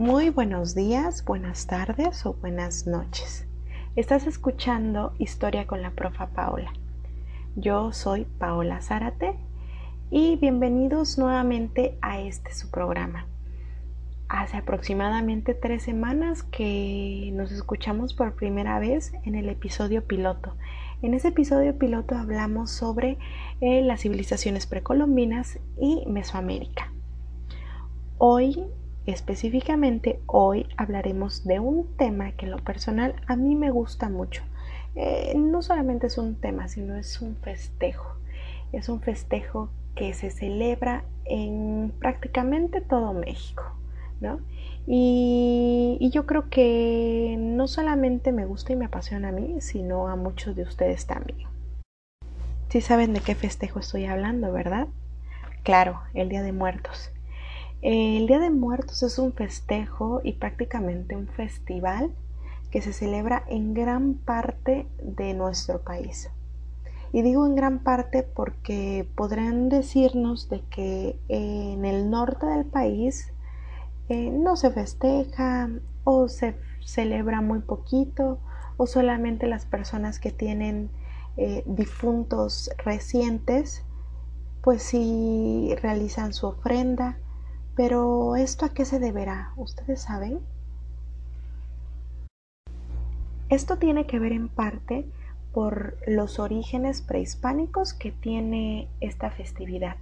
Muy buenos días, buenas tardes o buenas noches. Estás escuchando Historia con la profa Paola. Yo soy Paola Zárate y bienvenidos nuevamente a este su programa. Hace aproximadamente tres semanas que nos escuchamos por primera vez en el episodio piloto. En ese episodio piloto hablamos sobre eh, las civilizaciones precolombinas y Mesoamérica. Hoy Específicamente hoy hablaremos de un tema que en lo personal a mí me gusta mucho. Eh, no solamente es un tema, sino es un festejo. Es un festejo que se celebra en prácticamente todo México, ¿no? Y, y, yo creo que no solamente me gusta y me apasiona a mí, sino a muchos de ustedes también. Sí saben de qué festejo estoy hablando, ¿verdad? Claro, el Día de Muertos. El Día de Muertos es un festejo y prácticamente un festival que se celebra en gran parte de nuestro país. Y digo en gran parte porque podrán decirnos de que en el norte del país eh, no se festeja o se celebra muy poquito o solamente las personas que tienen eh, difuntos recientes pues sí realizan su ofrenda pero ¿esto a qué se deberá? ¿Ustedes saben? Esto tiene que ver en parte por los orígenes prehispánicos que tiene esta festividad.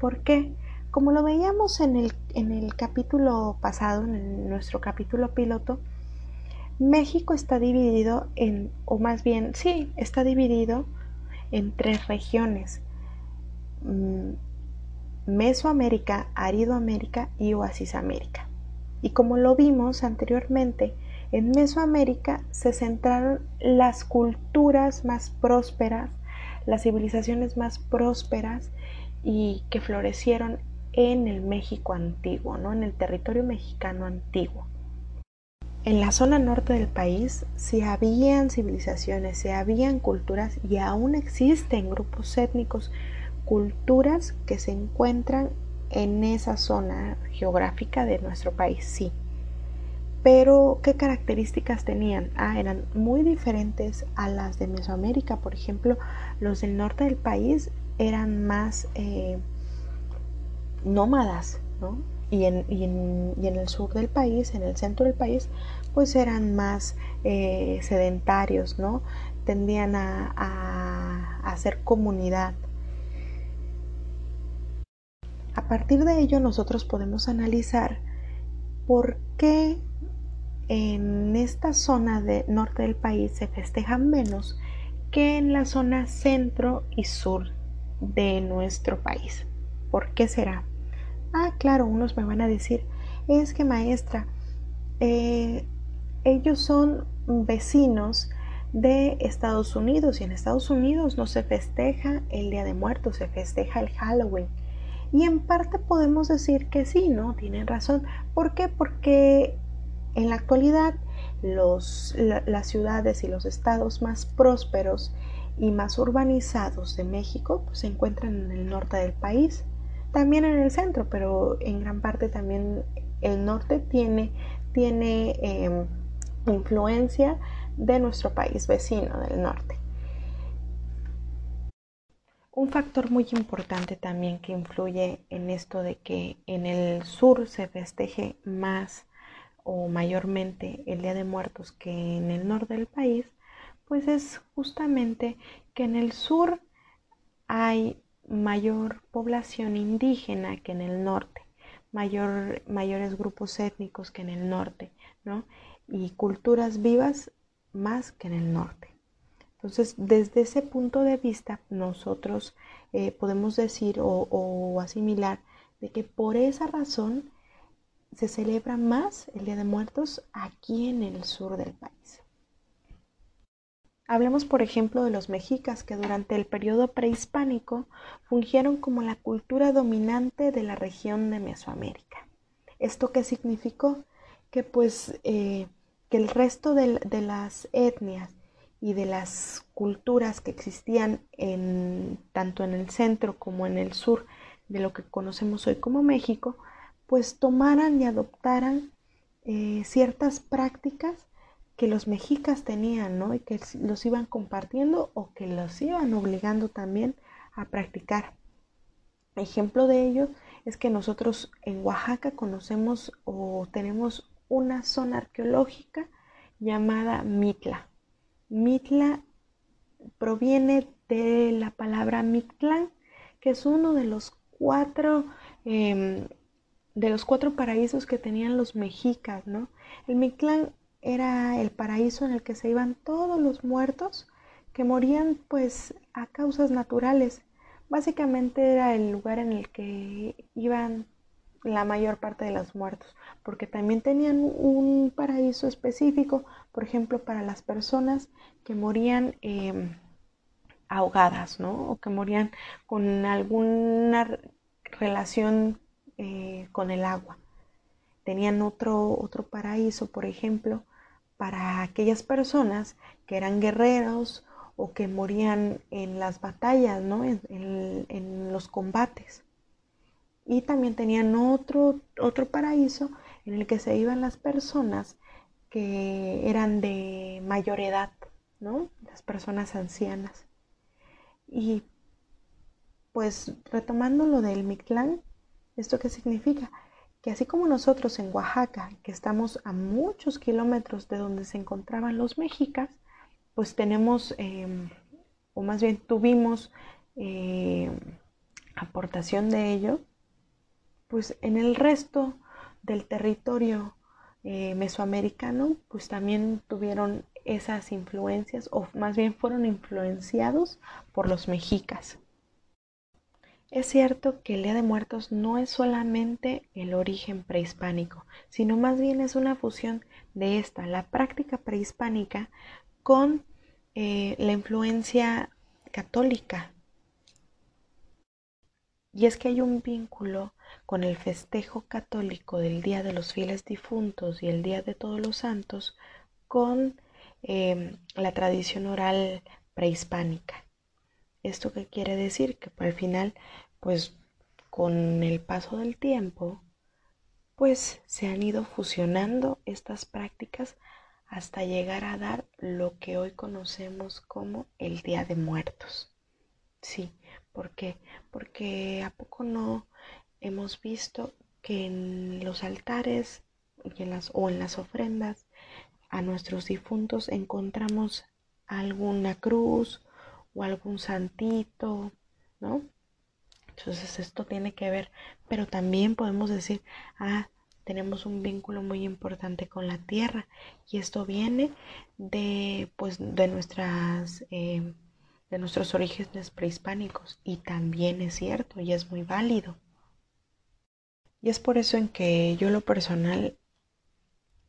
¿Por qué? Como lo veíamos en el, en el capítulo pasado, en nuestro capítulo piloto, México está dividido en, o más bien, sí, está dividido en tres regiones. Mesoamérica, Aridoamérica y Oasisamérica. Y como lo vimos anteriormente, en Mesoamérica se centraron las culturas más prósperas, las civilizaciones más prósperas y que florecieron en el México antiguo, ¿no? en el territorio mexicano antiguo. En la zona norte del país se habían civilizaciones, se habían culturas y aún existen grupos étnicos culturas que se encuentran en esa zona geográfica de nuestro país, sí. Pero, ¿qué características tenían? Ah, eran muy diferentes a las de Mesoamérica. Por ejemplo, los del norte del país eran más eh, nómadas, ¿no? Y en, y, en, y en, el sur del país, en el centro del país, pues eran más eh, sedentarios, ¿no? Tendían a, a, a hacer comunidad a partir de ello nosotros podemos analizar por qué en esta zona de norte del país se festejan menos que en la zona centro y sur de nuestro país. ¿Por qué será? Ah, claro, unos me van a decir, es que maestra, eh, ellos son vecinos de Estados Unidos y en Estados Unidos no se festeja el Día de Muertos, se festeja el Halloween. Y en parte podemos decir que sí, ¿no? Tienen razón. ¿Por qué? Porque en la actualidad los, las ciudades y los estados más prósperos y más urbanizados de México pues, se encuentran en el norte del país, también en el centro, pero en gran parte también el norte tiene, tiene em, influencia de nuestro país vecino del norte. Un factor muy importante también que influye en esto de que en el sur se festeje más o mayormente el Día de Muertos que en el norte del país, pues es justamente que en el sur hay mayor población indígena que en el norte, mayor, mayores grupos étnicos que en el norte, ¿no? Y culturas vivas más que en el norte. Entonces, desde ese punto de vista, nosotros eh, podemos decir o, asimilar de que por esa razón se celebra más el Día de Muertos aquí en el sur del país. Hablemos, por ejemplo, de los mexicas que durante el periodo prehispánico fungieron como la cultura dominante de la región de Mesoamérica. ¿Esto qué significó? Que pues eh, que el resto de las etnias y de las culturas que existían en, tanto en el centro como en el sur de lo que conocemos hoy como México, pues tomaran y adoptaran eh, ciertas prácticas que los mexicas tenían, ¿no? Y que los iban compartiendo o que los iban obligando también a practicar. Ejemplo de ello es que nosotros en Oaxaca conocemos o tenemos una zona arqueológica llamada Mitla. Mitla proviene de la palabra Mictlán, que es uno de los cuatro em, de los cuatro paraísos que tenían los mexicas, ¿no? El Mictlán era el paraíso en el que se iban todos los muertos que morían pues a causas naturales. Básicamente era el lugar en el que iban la mayor parte de los muertos, porque también tenían un paraíso específico, por ejemplo, para las personas que morían em, ahogadas, ¿no? O que morían con alguna relación eh, con el agua. Tenían otro, otro paraíso, por ejemplo, para aquellas personas que eran guerreros o que morían en las batallas, ¿no? en, los combates. Y también tenían otro, otro paraíso en el que se iban las personas que eran de mayor edad, ¿no? Las personas ancianas. Y pues retomando lo del Mictlán, ¿esto qué significa? que así como nosotros en Oaxaca, que estamos a muchos kilómetros de donde se encontraban los mexicas, pues tenemos, em, o más bien tuvimos em, aportación de ello, pues en el resto del territorio eh, mesoamericano, pues también tuvieron esas influencias, o más bien fueron influenciados por los mexicas. Es cierto que el Día de Muertos no es solamente el origen prehispánico, sino más bien es una fusión de esta, la práctica prehispánica, con eh, la influencia católica. Y es que hay un vínculo con el festejo católico del Día de los Fieles Difuntos y el Día de Todos los Santos con eh, la tradición oral prehispánica. ¿Esto qué quiere decir? Que al final, pues con el paso del tiempo, pues se han ido fusionando estas prácticas hasta llegar a dar lo que hoy conocemos como el Día de Muertos. Sí, ¿por qué? Porque a poco no hemos visto que en los altares o en las ofrendas a nuestros difuntos encontramos alguna cruz o algún santito, ¿no? Entonces esto tiene que ver, pero también podemos decir, ah, tenemos un vínculo muy importante con la tierra y esto viene de, pues, de nuestras, eh, de nuestros orígenes prehispánicos y también es cierto y es muy válido. Y es por eso en que yo lo personal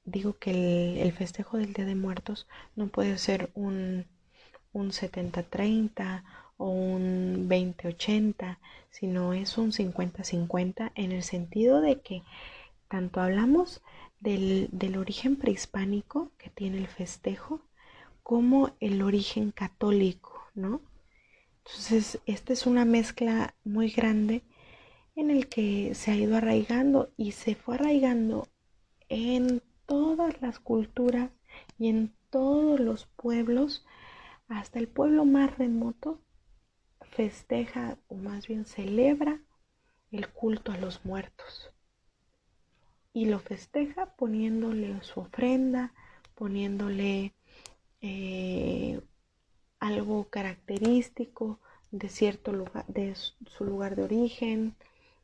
digo que el, festejo del Día de Muertos no puede ser un un 70-30 o un 20-80, sino es un 50-50 en el sentido de que tanto hablamos del, origen prehispánico que tiene el festejo como el origen católico, ¿no? Entonces, esta es una mezcla muy grande en el que se ha ido arraigando y se fue arraigando en todas las culturas y en todos los pueblos hasta el pueblo más remoto festeja o más bien celebra el culto a los muertos. Y lo festeja poniéndole su ofrenda, poniéndole eh, algo característico de cierto lugar, de su lugar de origen,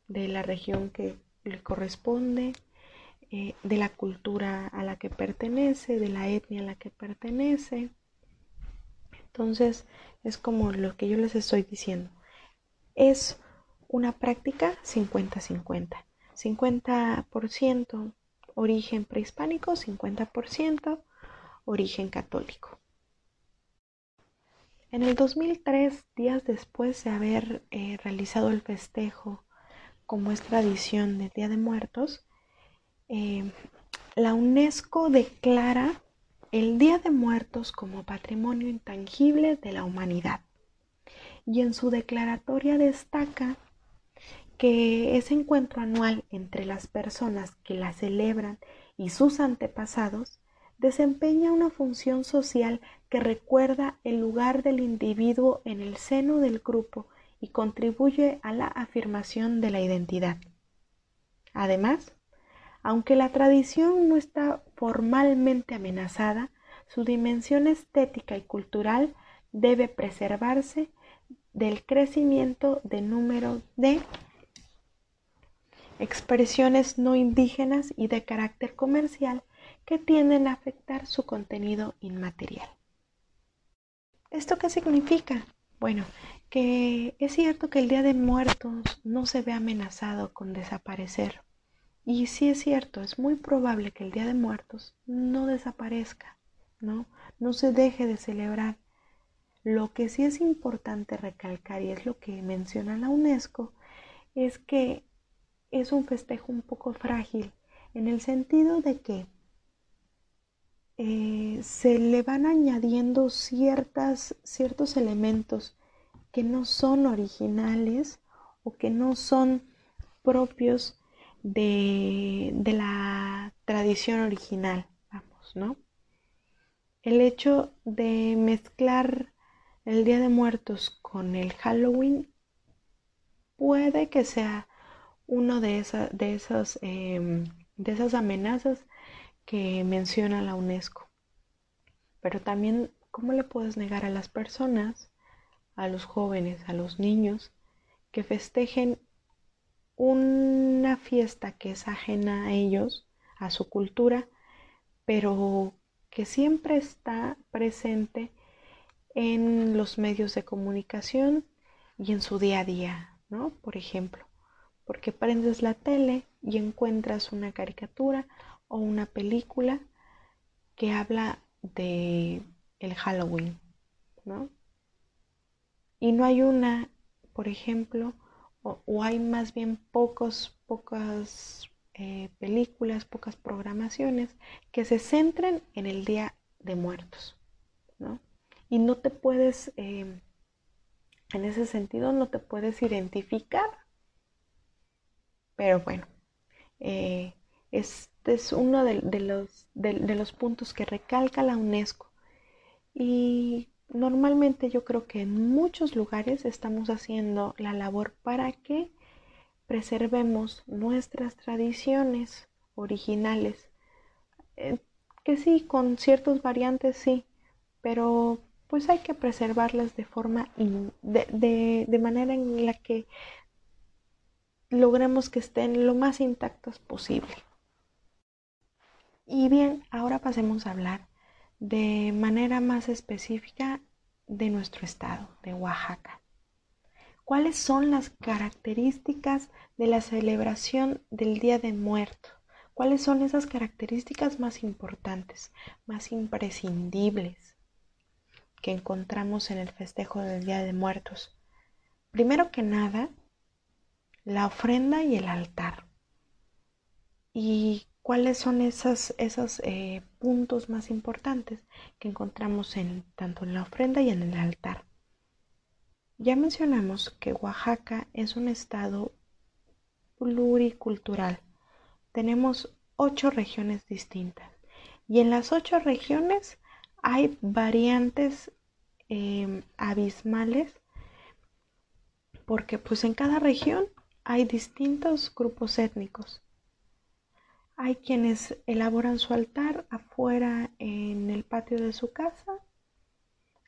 de la región que le corresponde, eh, de la cultura a la que pertenece, de la etnia a la que pertenece. Entonces, es como lo que yo les estoy diciendo. Es una práctica 50-50. 50%, origen prehispánico, 50% origen católico. En el 2003, días después de haber eh, realizado el festejo, como es tradición del Día de Muertos, eh, la UNESCO declara el Día de Muertos como patrimonio intangible de la humanidad. Y en su declaratoria destaca que ese encuentro anual entre las personas que la celebran y sus antepasados desempeña una función social que recuerda el lugar del individuo en el seno del grupo y contribuye a la afirmación de la identidad. Además, aunque la tradición no está formalmente amenazada, su dimensión estética y cultural debe preservarse del crecimiento de número de expresiones no indígenas y de carácter comercial que tienden a afectar su contenido inmaterial. ¿Esto qué significa? Bueno, que es cierto que el Día de Muertos no se ve amenazado con desaparecer. Y sí es cierto, es muy probable que el Día de Muertos no desaparezca, ¿no? No se deje de celebrar. Lo que sí es importante recalcar, y es lo que menciona la UNESCO, es que es un festejo un poco frágil, en el sentido de que eh, se le van añadiendo ciertas, ciertos elementos que no son originales o que no son propios de, de la tradición original, vamos, ¿no? El hecho de mezclar el Día de Muertos con el Halloween puede que sea uno de, de, esas, em, de esas amenazas que menciona la UNESCO. Pero también, ¿cómo le puedes negar a las personas, a los jóvenes, a los niños, que festejen una fiesta que es ajena a ellos, a su cultura, pero que siempre está presente en los medios de comunicación y en su día a día, ¿no? Por ejemplo, porque prendes la tele y encuentras una caricatura o una película que habla de el Halloween, ¿no? Y no hay una, por ejemplo, o, hay más bien pocos, pocas eh, películas, pocas programaciones que se centren en el Día de Muertos, ¿no? Y no te puedes, em, en ese sentido, no te puedes identificar. Pero bueno, eh, este es uno de, los, de los puntos que recalca la UNESCO. Y normalmente yo creo que en muchos lugares estamos haciendo la labor para que preservemos nuestras tradiciones originales. Eh, que sí, con ciertas variantes sí, pero pues hay que preservarlas de forma, de manera en la que logremos que estén lo más intactas posible. Y bien, ahora pasemos a hablar de manera más específica de nuestro estado, de Oaxaca. ¿Cuáles son las características de la celebración del Día de Muerto? ¿Cuáles son esas características más importantes, más imprescindibles que encontramos en el festejo del Día de Muertos? Primero que nada, la ofrenda y el altar. ¿Y cuáles son esos, eh, puntos más importantes que encontramos en, tanto en la ofrenda y en el altar? Ya mencionamos que Oaxaca es un estado pluricultural. Tenemos ocho regiones distintas y en las ocho regiones hay variantes em, abismales porque pues en cada región hay distintos grupos étnicos. Hay quienes elaboran su altar afuera en el patio de su casa,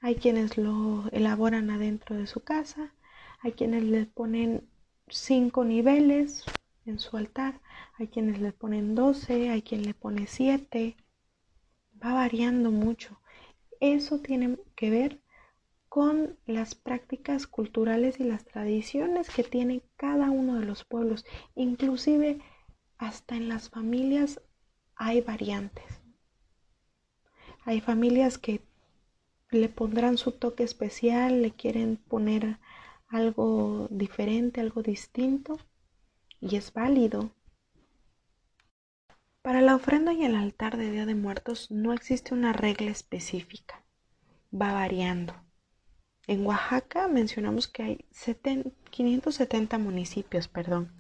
hay quienes lo elaboran adentro de su casa, hay quienes le ponen cinco niveles en su altar, hay quienes le ponen doce, hay quien le pone siete, va variando mucho. Eso tiene que ver con las prácticas culturales y las tradiciones que tiene cada uno de los pueblos. Inclusive hasta en las familias hay variantes. Hay familias que le pondrán su toque especial, le quieren poner algo diferente, algo distinto, y es válido. Para la ofrenda y el altar de Día de Muertos no existe una regla específica, va variando. En Oaxaca mencionamos que hay 570 municipios, perdón.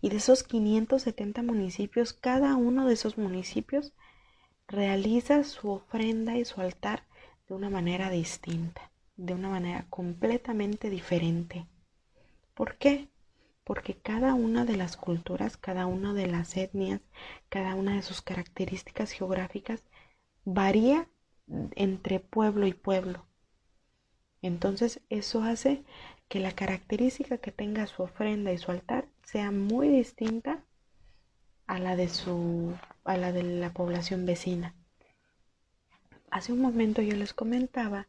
Y de esos 570 municipios, cada uno de esos municipios realiza su ofrenda y su altar de una manera distinta, de una manera completamente diferente. ¿Por qué? Porque cada una de las culturas, cada una de las etnias, cada una de sus características geográficas varía entre pueblo y pueblo. Entonces eso hace que la característica que tenga su ofrenda y su altar sea muy distinta a la de su a la de la población vecina. Hace un momento yo les comentaba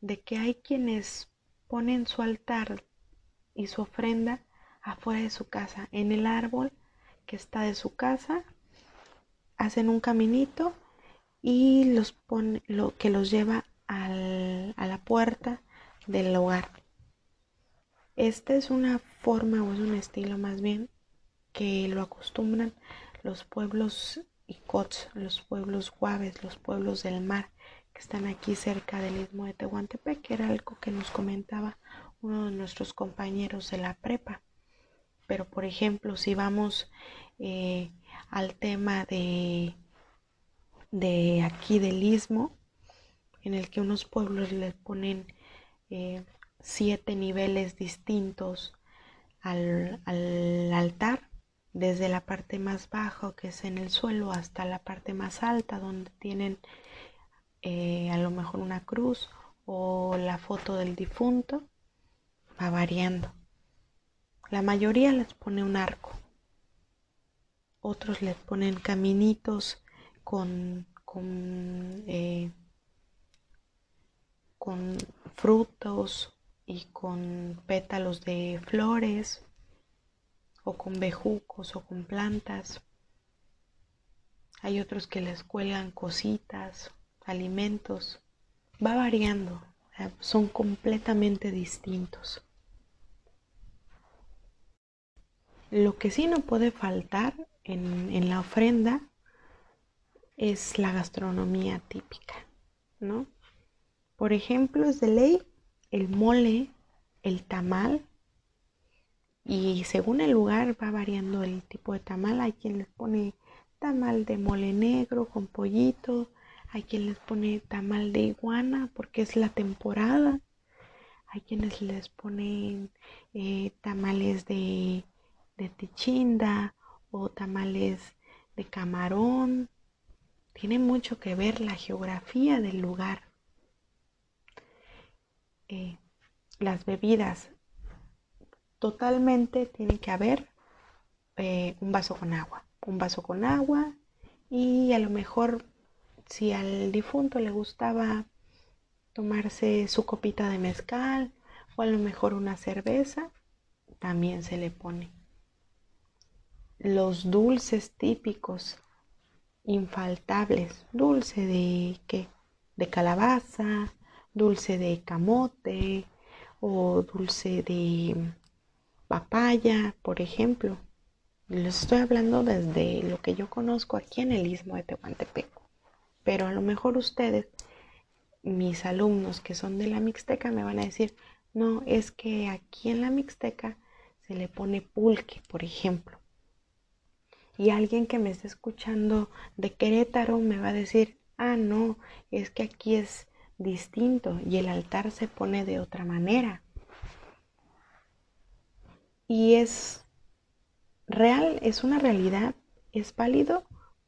de que hay quienes ponen su altar y su ofrenda afuera de su casa, en el árbol que está de su casa, hacen un caminito y los pone, lo que los lleva a la puerta del hogar. Esta es una forma o es un estilo más bien que lo acostumbran los pueblos icots, los pueblos guaves, los pueblos del mar que están aquí cerca del istmo de Tehuantepec, que era algo que nos comentaba uno de nuestros compañeros de la prepa. Pero por ejemplo, si vamos eh, al tema de, de aquí del istmo, en el que unos pueblos le ponen eh, siete niveles distintos al, altar, desde la parte más baja, que es en el suelo, hasta la parte más alta, donde tienen eh, a lo mejor una cruz o la foto del difunto, va variando. La mayoría les pone un arco, otros les ponen caminitos con, con eh, con frutos y con pétalos de flores o con bejucos o con plantas. Hay otros que les cuelgan cositas, alimentos. Va variando, son completamente distintos. Lo que sí no puede faltar en, en la ofrenda es la gastronomía típica, ¿no? Por ejemplo, es de ley el mole, el tamal, y según el lugar va variando el tipo de tamal. Hay quien les pone tamal de mole negro con pollito, hay quien les pone tamal de iguana porque es la temporada, hay quienes les ponen eh, tamales de, de tichinda o tamales de camarón. Tiene mucho que ver la geografía del lugar. Eh, las bebidas, totalmente tiene que haber eh, un vaso con agua, un vaso con agua y a lo mejor si al difunto le gustaba tomarse su copita de mezcal o a lo mejor una cerveza, también se le pone. Los dulces típicos, infaltables, dulce de qué? De calabaza, dulce de camote o dulce de papaya, por ejemplo. Les estoy hablando desde lo que yo conozco aquí en el istmo de Tehuantepec. Pero a lo mejor ustedes, mis alumnos que son de la Mixteca, me van a decir, no, es que aquí en la Mixteca se le pone pulque, por ejemplo. Y alguien que me esté escuchando de Querétaro me va a decir, ah, no, es que aquí es distinto y el altar se pone de otra manera. Y es real, es una realidad, es válido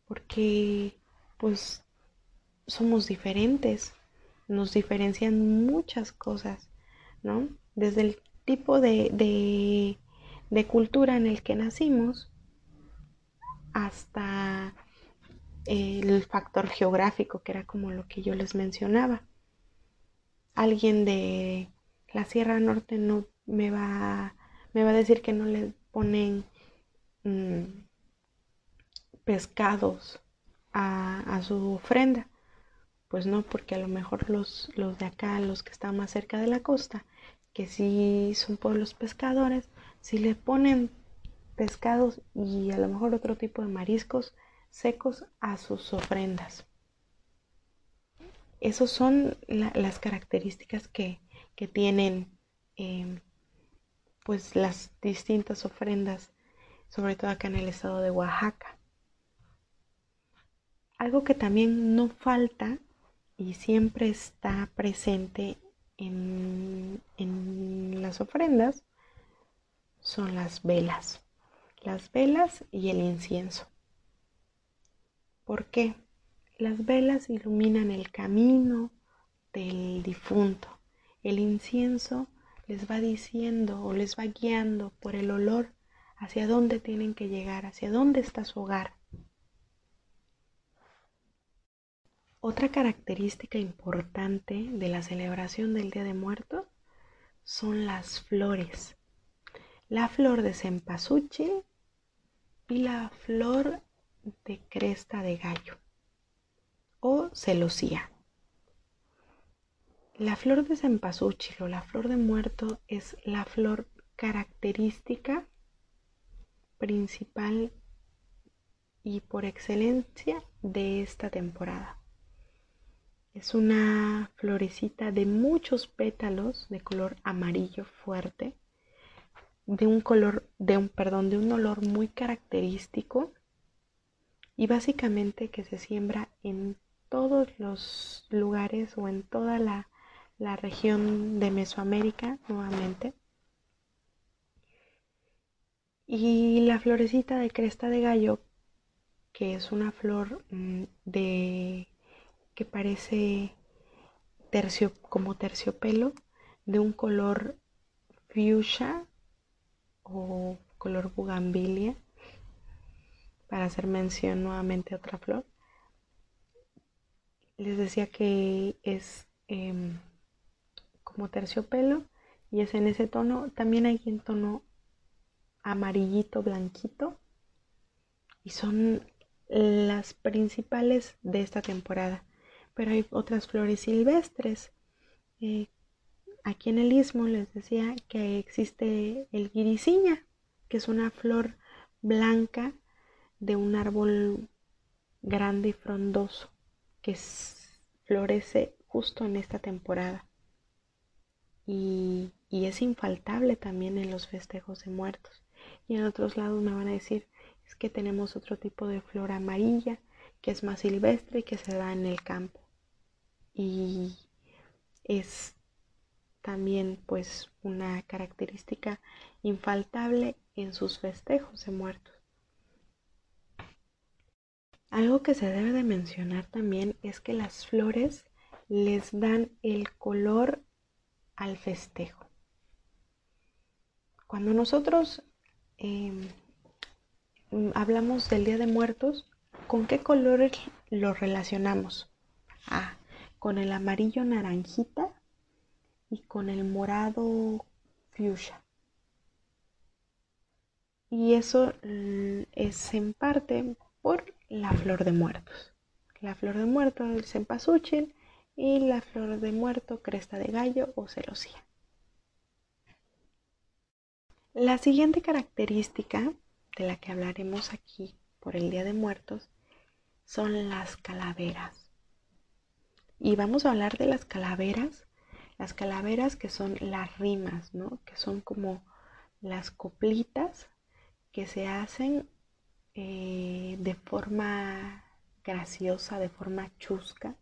porque pues somos diferentes, nos diferencian muchas cosas, ¿no? Desde el tipo de, de, de cultura en el que nacimos hasta el factor geográfico, que era como lo que yo les mencionaba alguien de la Sierra Norte no me va, me va a decir que no le ponen mm, pescados a, su ofrenda. Pues no, porque a lo mejor los, los de acá, los que están más cerca de la costa, que sí son pueblos pescadores, si le ponen pescados y a lo mejor otro tipo de mariscos secos a sus ofrendas. Esas son las características que, que tienen em, pues las distintas ofrendas, sobre todo acá en el estado de Oaxaca. Algo que también no falta y siempre está presente en, en las ofrendas son las velas. Las velas y el incienso. ¿Por qué? Las velas iluminan el camino del difunto. El incienso les va diciendo o les va guiando por el olor hacia dónde tienen que llegar, hacia dónde está su hogar. Otra característica importante de la celebración del Día de Muertos son las flores. La flor de cempasúchil y la flor de cresta de gallo o celosía. La flor de cempasúchil o la flor de muerto es la flor característica principal y por excelencia de esta temporada. Es una florecita de muchos pétalos de color amarillo fuerte, de un color, de un, perdón, de un olor muy característico y básicamente que se siembra en todos los lugares o en toda la, la región de Mesoamérica nuevamente. Y la florecita de cresta de gallo, que es una flor mm, de que parece tercio, como terciopelo de un color fuchsia o color bugambilia para hacer mención nuevamente a otra flor les decía que es em, como terciopelo y es en ese tono. También hay en tono amarillito blanquito y son las principales de esta temporada. Pero hay otras flores silvestres. Eh, aquí en el istmo les decía que existe el guiriciña, que es una flor blanca de un árbol grande y frondoso que florece justo en esta temporada. Y, y, es infaltable también en los festejos de muertos. Y en otros lados me van a decir, es que tenemos otro tipo de flor amarilla que es más silvestre y que se da en el campo y es también pues una característica infaltable en sus festejos de muertos. Algo que se debe de mencionar también es que las flores les dan el color al festejo. Cuando nosotros em, hablamos del Día de Muertos, ¿con qué colores lo relacionamos? Ah, con el amarillo naranjita y con el morado fuchsia. Y eso mm, es en parte por la flor de muertos. La flor de muerto, el cempasúchil, y la flor de muerto, cresta de gallo o celosía. La siguiente característica de la que hablaremos aquí por el Día de Muertos son las calaveras. Y vamos a hablar de las calaveras, las calaveras que son las rimas, ¿no? Que son como las coplitas que se hacen eh, de forma graciosa, de forma chusca,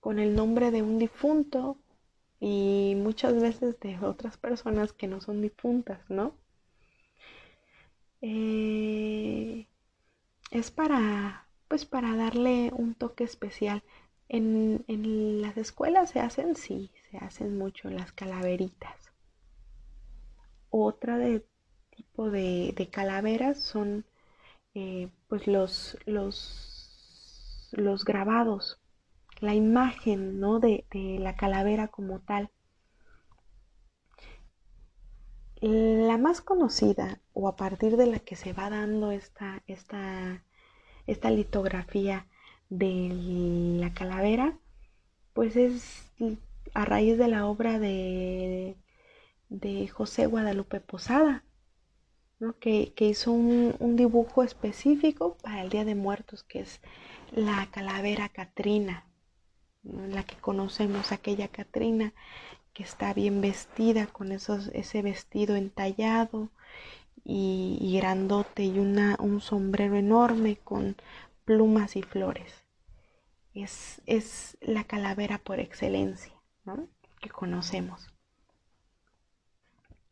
con el nombre de un difunto y muchas veces de otras personas que no son difuntas, ¿no? Eh, es para, pues para darle un toque especial. En, las escuelas se hacen, sí, se hacen mucho las calaveritas. Otra de tipo de, calaveras son eh, pues los, los, los grabados, la imagen ¿no? de, de la calavera como tal. La más conocida o a partir de la que se va dando esta, esta, esta litografía de la calavera, pues es a raíz de la obra de, de José Guadalupe Posada, que, hizo un, dibujo específico para el Día de Muertos, que es la calavera Catrina, la que conocemos, aquella Catrina que está bien vestida con ese vestido entallado y, grandote y un sombrero enorme con plumas y flores. Es, es la calavera por excelencia que conocemos.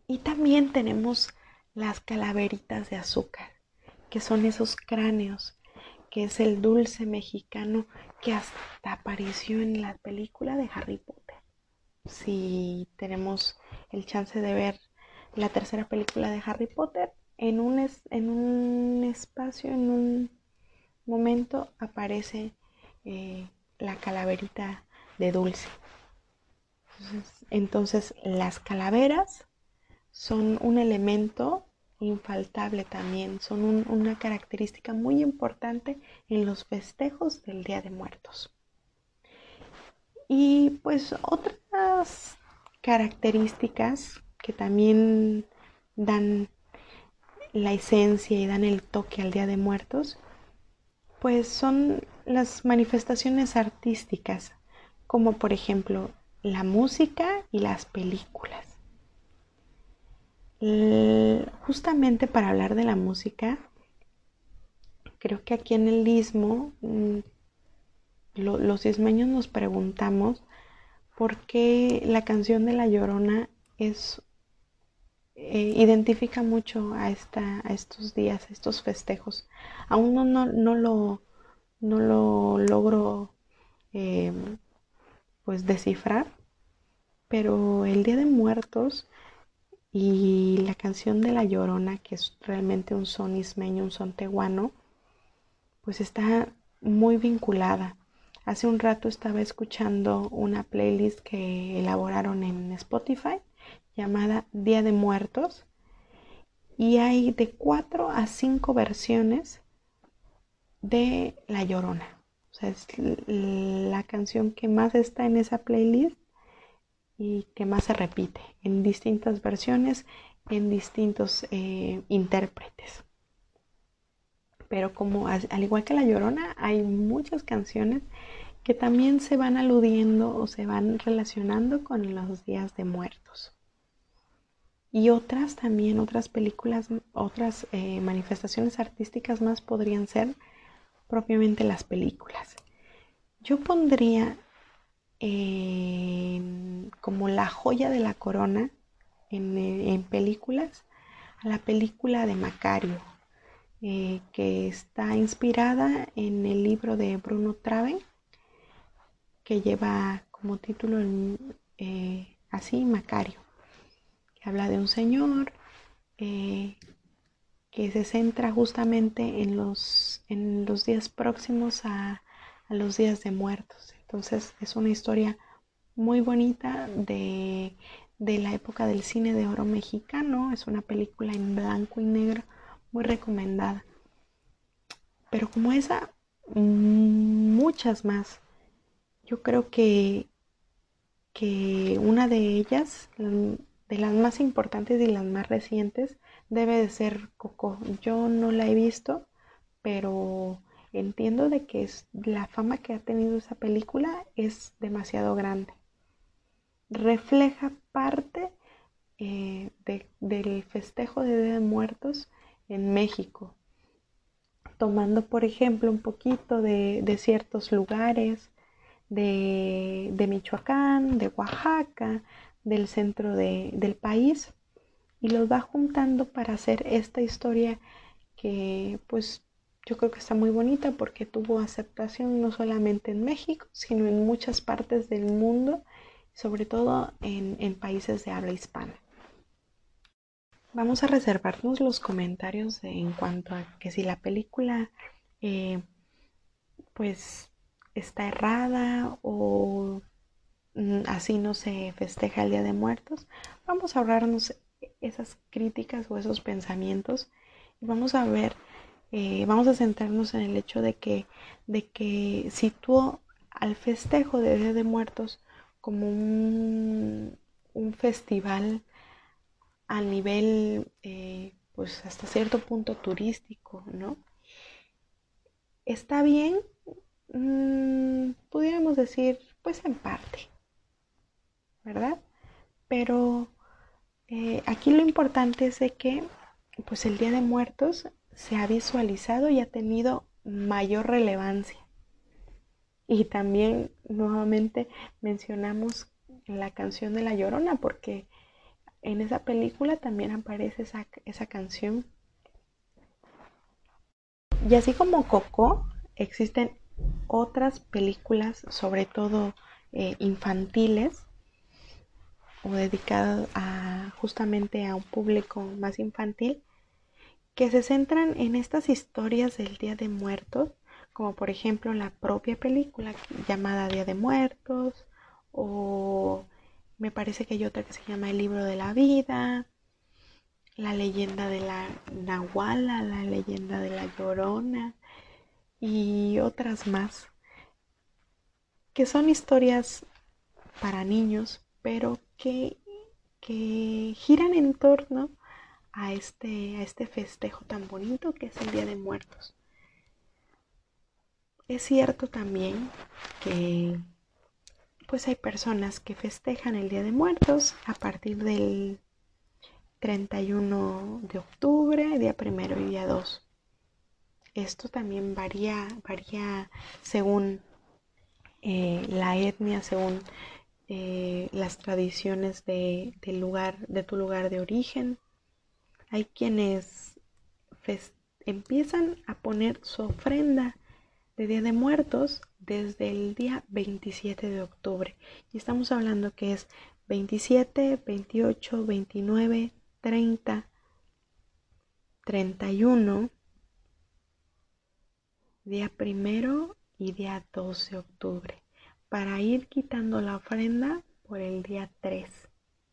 Y también tenemos las calaveritas de azúcar, que son esos cráneos, que es el dulce mexicano que hasta apareció en la película de Harry Potter. Si tenemos el chance de ver la tercera película de Harry Potter, en un, en un espacio, en un momento aparece eh, la calaverita de dulce. entonces las calaveras son un elemento infaltable también, son una característica muy importante en los festejos del Día de Muertos. Y pues otras características que también dan la esencia y dan el toque al Día de Muertos, pues son las manifestaciones artísticas, como por ejemplo la música y las películas. Justamente para hablar de la música, creo que aquí en el Istmo, mm, los ismeños nos preguntamos por qué la canción de La Llorona es eh, identifica mucho a, esta, a estos días, a estos festejos. Aún no, no, lo, no lo logro eh, pues descifrar, pero el Día de Muertos y la canción de La Llorona, que es realmente un son ismeño, un son tehuano, pues está muy vinculada. Hace un rato estaba escuchando una playlist que elaboraron en Spotify llamada Día de Muertos y hay de cuatro a cinco versiones de La Llorona. O sea, es la canción que más está en esa playlist y que más se repite en distintas versiones, en distintos eh, intérpretes. Pero como al igual que La Llorona, hay muchas canciones que también se van aludiendo o se van relacionando con los días de muertos. Y otras también, otras películas, otras eh, manifestaciones artísticas más podrían ser propiamente las películas. Yo pondría como la joya de la corona en, películas a la película de Macario, eh, que está inspirada en el libro de Bruno Traven, que lleva como título eh, así Macario que habla de un señor eh, que se centra justamente en los, en los días próximos a, los días de muertos. Entonces es una historia muy bonita de, de, la época del cine de oro mexicano. Es una película en blanco y negro muy recomendada. Pero como esa, muchas más. Yo creo que, que una de ellas, de las más importantes y las más recientes debe de ser Coco. Yo no la he visto, pero entiendo de que es, la fama que ha tenido esa película es demasiado grande. Refleja parte eh, del festejo de de Muertos en México, tomando por ejemplo un poquito de, ciertos lugares de, de Michoacán, de Oaxaca, del centro del país y los va juntando para hacer esta historia que pues yo creo que está muy bonita porque tuvo aceptación no solamente en México, sino en muchas partes del mundo, sobre todo en, países de habla hispana. Vamos a reservarnos los comentarios en cuanto a que si la película eh, pues está errada o Mm, así no se festeja el Día de Muertos, vamos a ahorrarnos esas críticas o esos pensamientos y vamos a ver, eh, vamos a centrarnos en el hecho de que, de que situó al festejo de Día de Muertos como un, festival a nivel, eh, pues hasta cierto punto turístico, ¿no? Está bien, mm, pudiéramos decir, pues en parte, ¿verdad? Pero eh, aquí lo importante es de que pues el Día de Muertos se ha visualizado y ha tenido mayor relevancia. Y también nuevamente mencionamos la canción de La Llorona porque en esa película también aparece esa, esa canción. Y así como Coco, existen otras películas, sobre todo eh, infantiles, o dedicadas a, justamente a un público más infantil, que se centran en estas historias del Día de Muertos, como por ejemplo la propia película llamada Día de Muertos, o me parece que hay otra que se llama El libro de la vida, la leyenda de la Nahuala, la leyenda de la Llorona y otras más, que son historias para niños, pero que, que giran en torno a este, a este festejo tan bonito que es el Día de Muertos. Es cierto también que pues hay personas que festejan el Día de Muertos a partir del 31 de octubre, día primero y día 2. Esto también varía, varía según eh, la etnia, según eh, las tradiciones de, del lugar, de tu lugar de origen. Hay quienes empiezan a poner su ofrenda de Día de Muertos desde el día 27 de octubre. Y estamos hablando que es 27, 28, 29, 30, 31, día primero y día 2 de octubre. Para ir quitando la ofrenda por el día 3.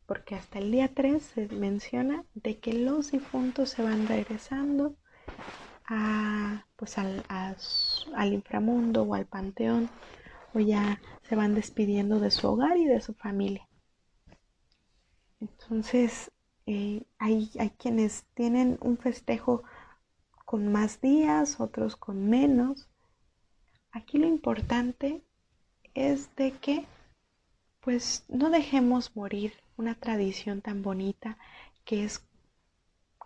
Porque hasta el día 3 se menciona de que los difuntos se van regresando pues al, al inframundo o al panteón o ya se van despidiendo de su hogar y de su familia. Entonces eh, hay, hay quienes tienen un festejo con más días, otros con menos. Aquí lo importante es de que pues no dejemos morir una tradición tan bonita que es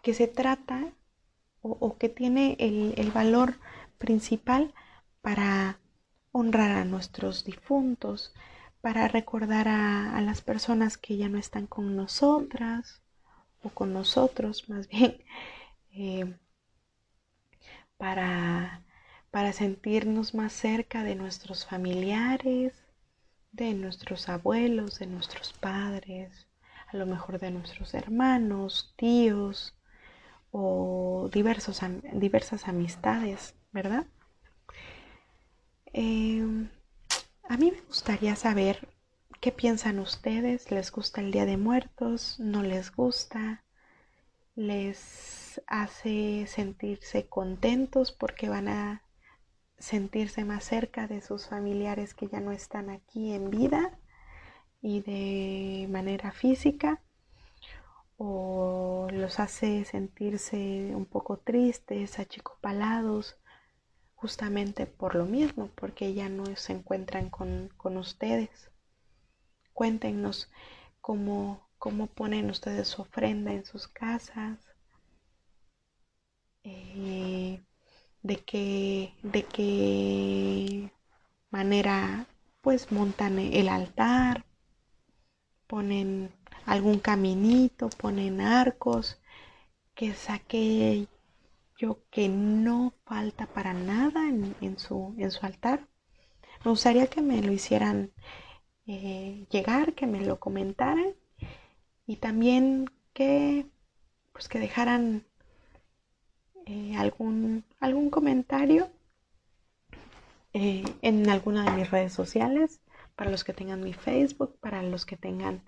que se trata o, que tiene el, valor principal para honrar a nuestros difuntos, para recordar a, las personas que ya no están con nosotras o con nosotros más bien, eh, para, para sentirnos más cerca de nuestros familiares, de nuestros abuelos, de nuestros padres, a lo mejor de nuestros hermanos, tíos, o diversas amistades, ¿verdad? Em, a mí me gustaría saber qué piensan ustedes. ¿Les gusta el Día de Muertos? ¿No les gusta? ¿Les hace sentirse contentos porque van a sentirse más cerca de sus familiares que ya no están aquí en vida y de manera física? o los hace sentirse un poco tristes, achicopalados, justamente por lo mismo, porque ya no se encuentran con, ustedes. Cuéntenos cómo, cómo, ponen ustedes su ofrenda en sus casas, eh, de qué, de qué manera pues montan el altar, ponen algún caminito, ponen arcos, que es aquello que no falta para nada en, su, en su altar. Me gustaría que me lo hicieran eh, llegar, que me lo comentaran y también que pues que dejaran eh, algún, algún comentario eh, en alguna de mis redes sociales, para los que tengan mi Facebook, para los que tengan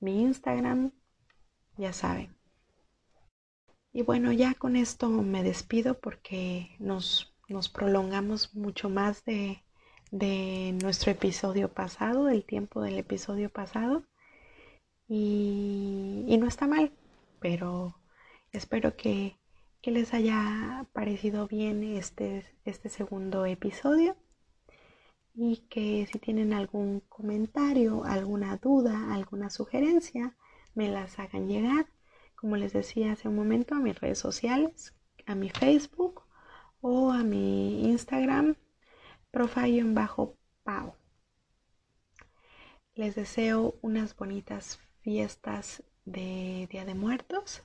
mi Instagram, ya saben. Y bueno, ya con esto me despido porque nos, nos prolongamos mucho más de, de, nuestro episodio pasado, del tiempo del episodio pasado. Y, y no está mal, pero espero que, que, les haya parecido bien este, este segundo episodio y que si tienen algún comentario, alguna duda, alguna sugerencia, me las hagan llegar, como les decía hace un momento, a mis redes sociales, a mi Facebook o a mi Instagram, bajo pau Les deseo unas bonitas fiestas de Día de Muertos,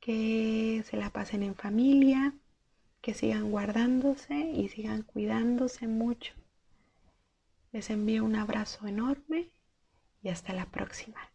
que se la pasen en familia, que sigan guardándose y sigan cuidándose mucho. Les envío un abrazo enorme y hasta la próxima.